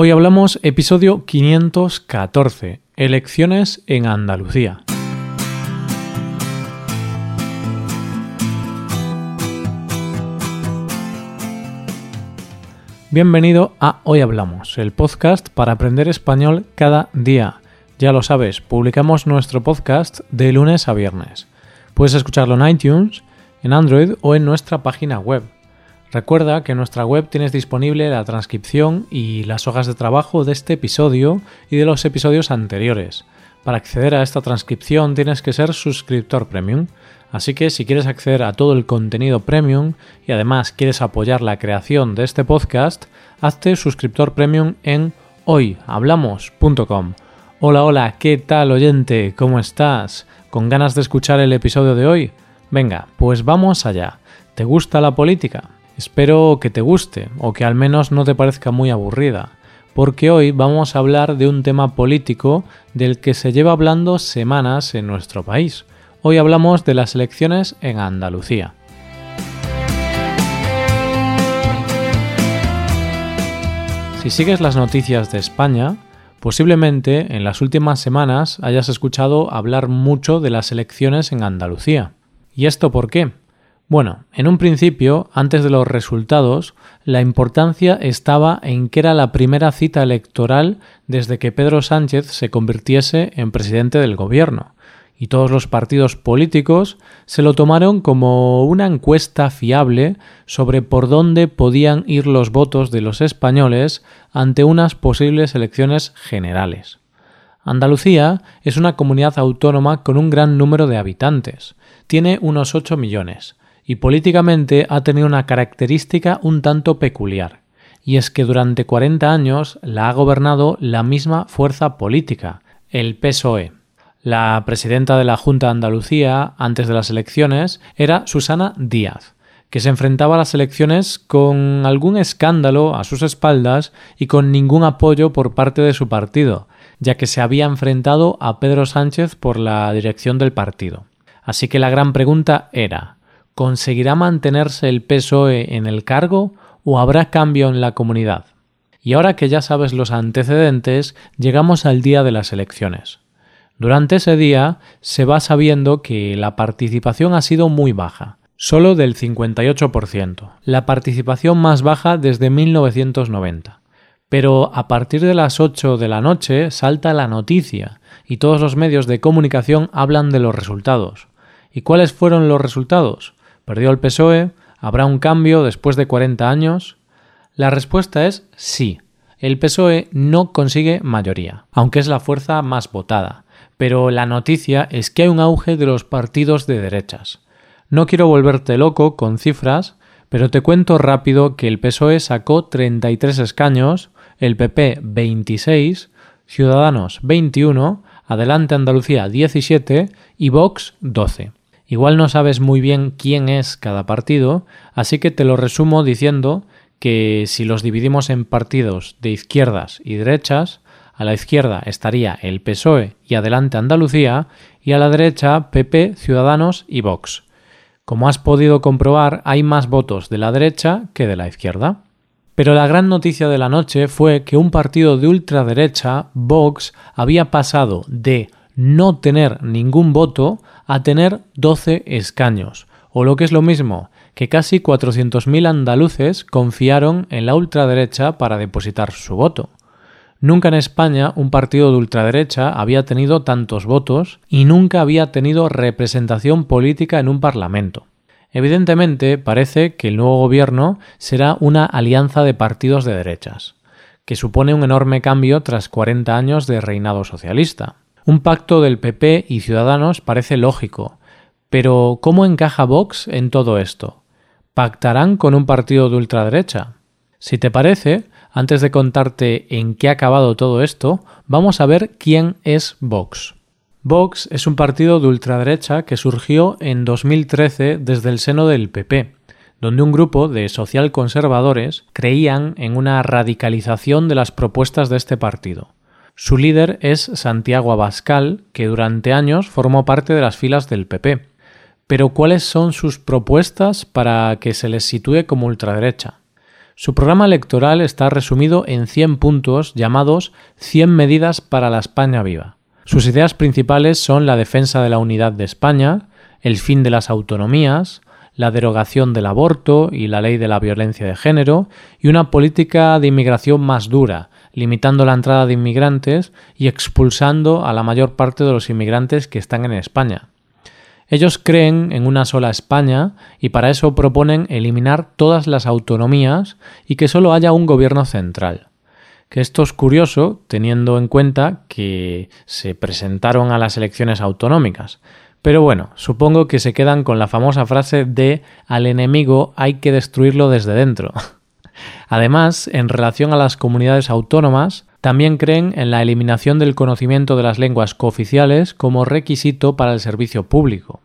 Hoy hablamos episodio 514, elecciones en Andalucía. Bienvenido a Hoy Hablamos, el podcast para aprender español cada día. Ya lo sabes, publicamos nuestro podcast de lunes a viernes. Puedes escucharlo en iTunes, en Android o en nuestra página web Recuerda que en nuestra web tienes disponible la transcripción y las hojas de trabajo de este episodio y de los episodios anteriores. Para acceder a esta transcripción tienes que ser suscriptor premium, así que si quieres acceder a todo el contenido premium y además quieres apoyar la creación de este podcast, hazte suscriptor premium en hoyhablamos.com. Hola, hola, ¿qué tal oyente? ¿Cómo estás? ¿Con ganas de escuchar el episodio de hoy? Venga, pues vamos allá. ¿Te gusta la política? Espero que te guste o que al menos no te parezca muy aburrida, porque hoy vamos a hablar de un tema político del que se lleva hablando semanas en nuestro país. Hoy hablamos de las elecciones en Andalucía. Si sigues las noticias de España, posiblemente en las últimas semanas hayas escuchado hablar mucho de las elecciones en Andalucía. ¿Y esto por qué? Bueno, en un principio, antes de los resultados, la importancia estaba en que era la primera cita electoral desde que Pedro Sánchez se convirtiese en presidente del gobierno, y todos los partidos políticos se lo tomaron como una encuesta fiable sobre por dónde podían ir los votos de los españoles ante unas posibles elecciones generales. Andalucía es una comunidad autónoma con un gran número de habitantes. Tiene unos 8 millones y políticamente ha tenido una característica un tanto peculiar, y es que durante 40 años la ha gobernado la misma fuerza política, el PSOE. La presidenta de la Junta de Andalucía antes de las elecciones era Susana Díaz, que se enfrentaba a las elecciones con algún escándalo a sus espaldas y con ningún apoyo por parte de su partido, ya que se había enfrentado a Pedro Sánchez por la dirección del partido. Así que la gran pregunta era ¿Conseguirá mantenerse el PSOE en el cargo o habrá cambio en la comunidad? Y ahora que ya sabes los antecedentes, llegamos al día de las elecciones. Durante ese día se va sabiendo que la participación ha sido muy baja, solo del 58%, la participación más baja desde 1990. Pero a partir de las 8 de la noche salta la noticia y todos los medios de comunicación hablan de los resultados. ¿Y cuáles fueron los resultados? ¿Perdió el PSOE? ¿Habrá un cambio después de 40 años? La respuesta es sí. El PSOE no consigue mayoría, aunque es la fuerza más votada. Pero la noticia es que hay un auge de los partidos de derechas. No quiero volverte loco con cifras, pero te cuento rápido que el PSOE sacó 33 escaños, el PP 26, Ciudadanos 21, Adelante Andalucía 17 y Vox 12. Igual no sabes muy bien quién es cada partido, así que te lo resumo diciendo que si los dividimos en partidos de izquierdas y derechas, a la izquierda estaría el PSOE y Adelante Andalucía, y a la derecha PP, Ciudadanos y Vox. Como has podido comprobar, hay más votos de la derecha que de la izquierda. Pero la gran noticia de la noche fue que un partido de ultraderecha, Vox, había pasado de no tener ningún voto a tener 12 escaños, o lo que es lo mismo, que casi 400.000 andaluces confiaron en la ultraderecha para depositar su voto. Nunca en España un partido de ultraderecha había tenido tantos votos y nunca había tenido representación política en un parlamento. Evidentemente parece que el nuevo gobierno será una alianza de partidos de derechas, que supone un enorme cambio tras 40 años de reinado socialista. Un pacto del PP y Ciudadanos parece lógico, pero ¿cómo encaja Vox en todo esto? ¿Pactarán con un partido de ultraderecha? Si te parece, antes de contarte en qué ha acabado todo esto, vamos a ver quién es Vox. Vox es un partido de ultraderecha que surgió en 2013 desde el seno del PP, donde un grupo de socialconservadores creían en una radicalización de las propuestas de este partido. Su líder es Santiago Abascal, que durante años formó parte de las filas del PP. Pero ¿cuáles son sus propuestas para que se les sitúe como ultraderecha? Su programa electoral está resumido en 100 puntos llamados 100 medidas para la España viva. Sus ideas principales son la defensa de la unidad de España, el fin de las autonomías, la derogación del aborto y la ley de la violencia de género, y una política de inmigración más dura, limitando la entrada de inmigrantes y expulsando a la mayor parte de los inmigrantes que están en España. Ellos creen en una sola España y para eso proponen eliminar todas las autonomías y que solo haya un gobierno central. Que esto es curioso teniendo en cuenta que se presentaron a las elecciones autonómicas. Pero bueno, supongo que se quedan con la famosa frase de al enemigo hay que destruirlo desde dentro. Además, en relación a las comunidades autónomas, también creen en la eliminación del conocimiento de las lenguas cooficiales como requisito para el servicio público.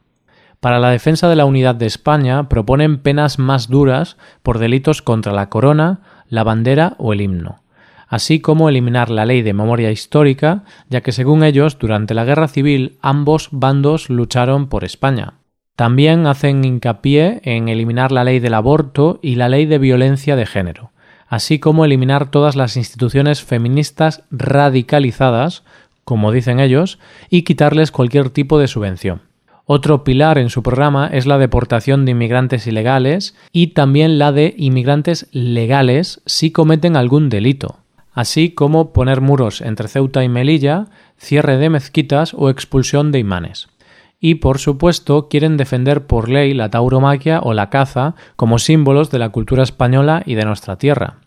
Para la defensa de la unidad de España proponen penas más duras por delitos contra la corona, la bandera o el himno, así como eliminar la ley de memoria histórica, ya que según ellos, durante la Guerra Civil ambos bandos lucharon por España. También hacen hincapié en eliminar la ley del aborto y la ley de violencia de género así como eliminar todas las instituciones feministas radicalizadas, como dicen ellos, y quitarles cualquier tipo de subvención. Otro pilar en su programa es la deportación de inmigrantes ilegales y también la de inmigrantes legales si cometen algún delito, así como poner muros entre Ceuta y Melilla, cierre de mezquitas o expulsión de imanes. Y por supuesto quieren defender por ley la tauromaquia o la caza como símbolos de la cultura española y de nuestra tierra.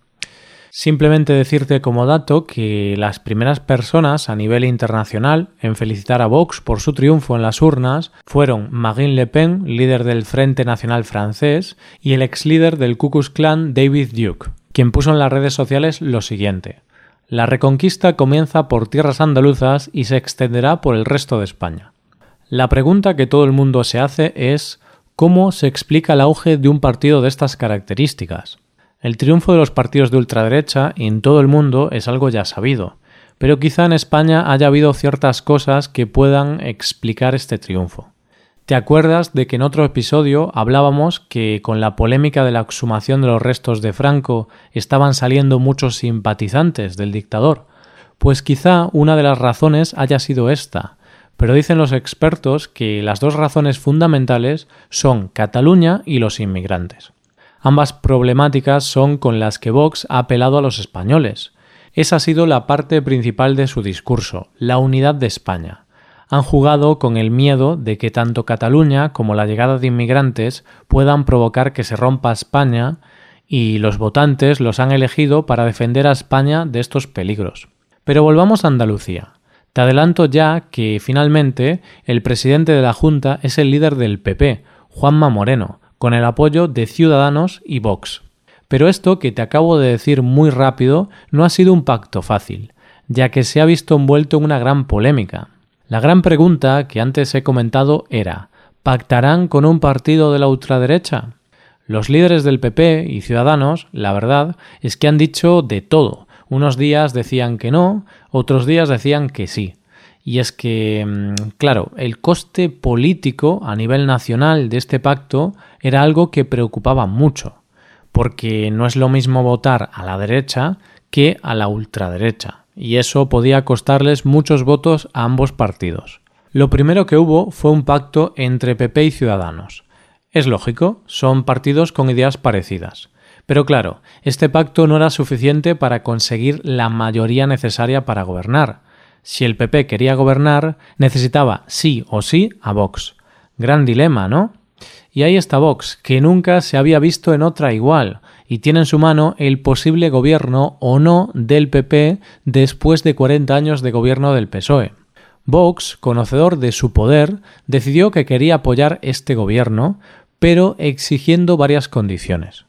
Simplemente decirte como dato que las primeras personas a nivel internacional en felicitar a Vox por su triunfo en las urnas fueron Marine Le Pen, líder del Frente Nacional francés, y el ex líder del Ku Klux Klan David Duke, quien puso en las redes sociales lo siguiente: La reconquista comienza por tierras andaluzas y se extenderá por el resto de España. La pregunta que todo el mundo se hace es ¿cómo se explica el auge de un partido de estas características? El triunfo de los partidos de ultraderecha en todo el mundo es algo ya sabido, pero quizá en España haya habido ciertas cosas que puedan explicar este triunfo. ¿Te acuerdas de que en otro episodio hablábamos que con la polémica de la exhumación de los restos de Franco estaban saliendo muchos simpatizantes del dictador? Pues quizá una de las razones haya sido esta, pero dicen los expertos que las dos razones fundamentales son Cataluña y los inmigrantes. Ambas problemáticas son con las que Vox ha apelado a los españoles. Esa ha sido la parte principal de su discurso, la unidad de España. Han jugado con el miedo de que tanto Cataluña como la llegada de inmigrantes puedan provocar que se rompa España y los votantes los han elegido para defender a España de estos peligros. Pero volvamos a Andalucía. Te adelanto ya que finalmente el presidente de la Junta es el líder del PP, Juanma Moreno, con el apoyo de Ciudadanos y Vox. Pero esto que te acabo de decir muy rápido no ha sido un pacto fácil, ya que se ha visto envuelto en una gran polémica. La gran pregunta que antes he comentado era ¿pactarán con un partido de la ultraderecha? Los líderes del PP y Ciudadanos, la verdad, es que han dicho de todo. Unos días decían que no, otros días decían que sí. Y es que, mm, claro, el coste político a nivel nacional de este pacto era algo que preocupaba mucho, porque no es lo mismo votar a la derecha que a la ultraderecha, y eso podía costarles muchos votos a ambos partidos. Lo primero que hubo fue un pacto entre PP y Ciudadanos. Es lógico, son partidos con ideas parecidas. Pero claro, este pacto no era suficiente para conseguir la mayoría necesaria para gobernar, si el PP quería gobernar, necesitaba sí o sí a Vox. Gran dilema, ¿no? Y ahí está Vox, que nunca se había visto en otra igual, y tiene en su mano el posible gobierno o no del PP después de 40 años de gobierno del PSOE. Vox, conocedor de su poder, decidió que quería apoyar este gobierno, pero exigiendo varias condiciones.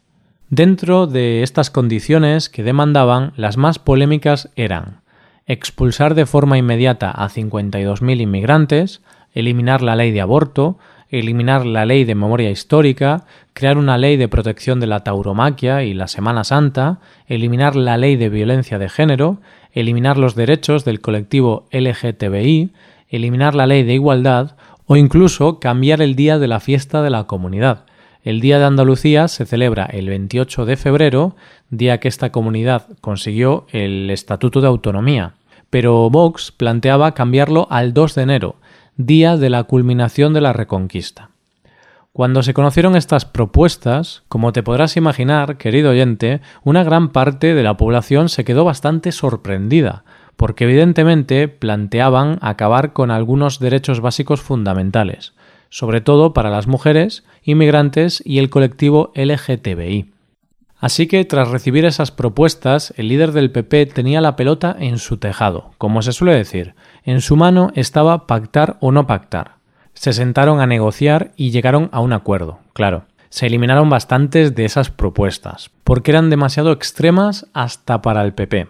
Dentro de estas condiciones que demandaban, las más polémicas eran expulsar de forma inmediata a 52.000 inmigrantes, eliminar la ley de aborto, eliminar la ley de memoria histórica, crear una ley de protección de la tauromaquia y la Semana Santa, eliminar la ley de violencia de género, eliminar los derechos del colectivo LGTBI, eliminar la ley de igualdad o incluso cambiar el día de la fiesta de la comunidad. El Día de Andalucía se celebra el 28 de febrero, día que esta comunidad consiguió el Estatuto de Autonomía, pero Vox planteaba cambiarlo al 2 de enero, día de la culminación de la Reconquista. Cuando se conocieron estas propuestas, como te podrás imaginar, querido oyente, una gran parte de la población se quedó bastante sorprendida, porque evidentemente planteaban acabar con algunos derechos básicos fundamentales, sobre todo para las mujeres, inmigrantes y el colectivo LGTBI. Así que tras recibir esas propuestas, el líder del PP tenía la pelota en su tejado, como se suele decir. En su mano estaba pactar o no pactar se sentaron a negociar y llegaron a un acuerdo, claro. Se eliminaron bastantes de esas propuestas, porque eran demasiado extremas hasta para el PP.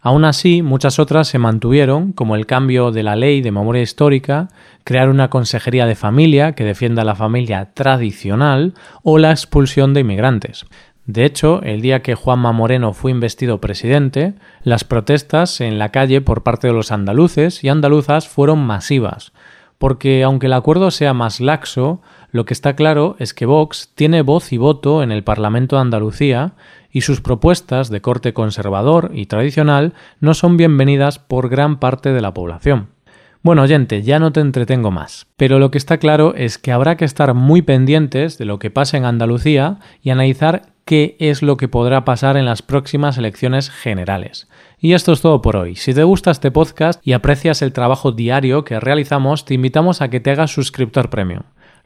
Aún así, muchas otras se mantuvieron, como el cambio de la ley de memoria histórica, crear una consejería de familia que defienda la familia tradicional o la expulsión de inmigrantes. De hecho, el día que Juanma Moreno fue investido presidente, las protestas en la calle por parte de los andaluces y andaluzas fueron masivas, porque aunque el acuerdo sea más laxo, lo que está claro es que Vox tiene voz y voto en el Parlamento de Andalucía y sus propuestas de corte conservador y tradicional no son bienvenidas por gran parte de la población. Bueno, oyente, ya no te entretengo más, pero lo que está claro es que habrá que estar muy pendientes de lo que pasa en Andalucía y analizar qué es lo que podrá pasar en las próximas elecciones generales. Y esto es todo por hoy. Si te gusta este podcast y aprecias el trabajo diario que realizamos, te invitamos a que te hagas suscriptor premium.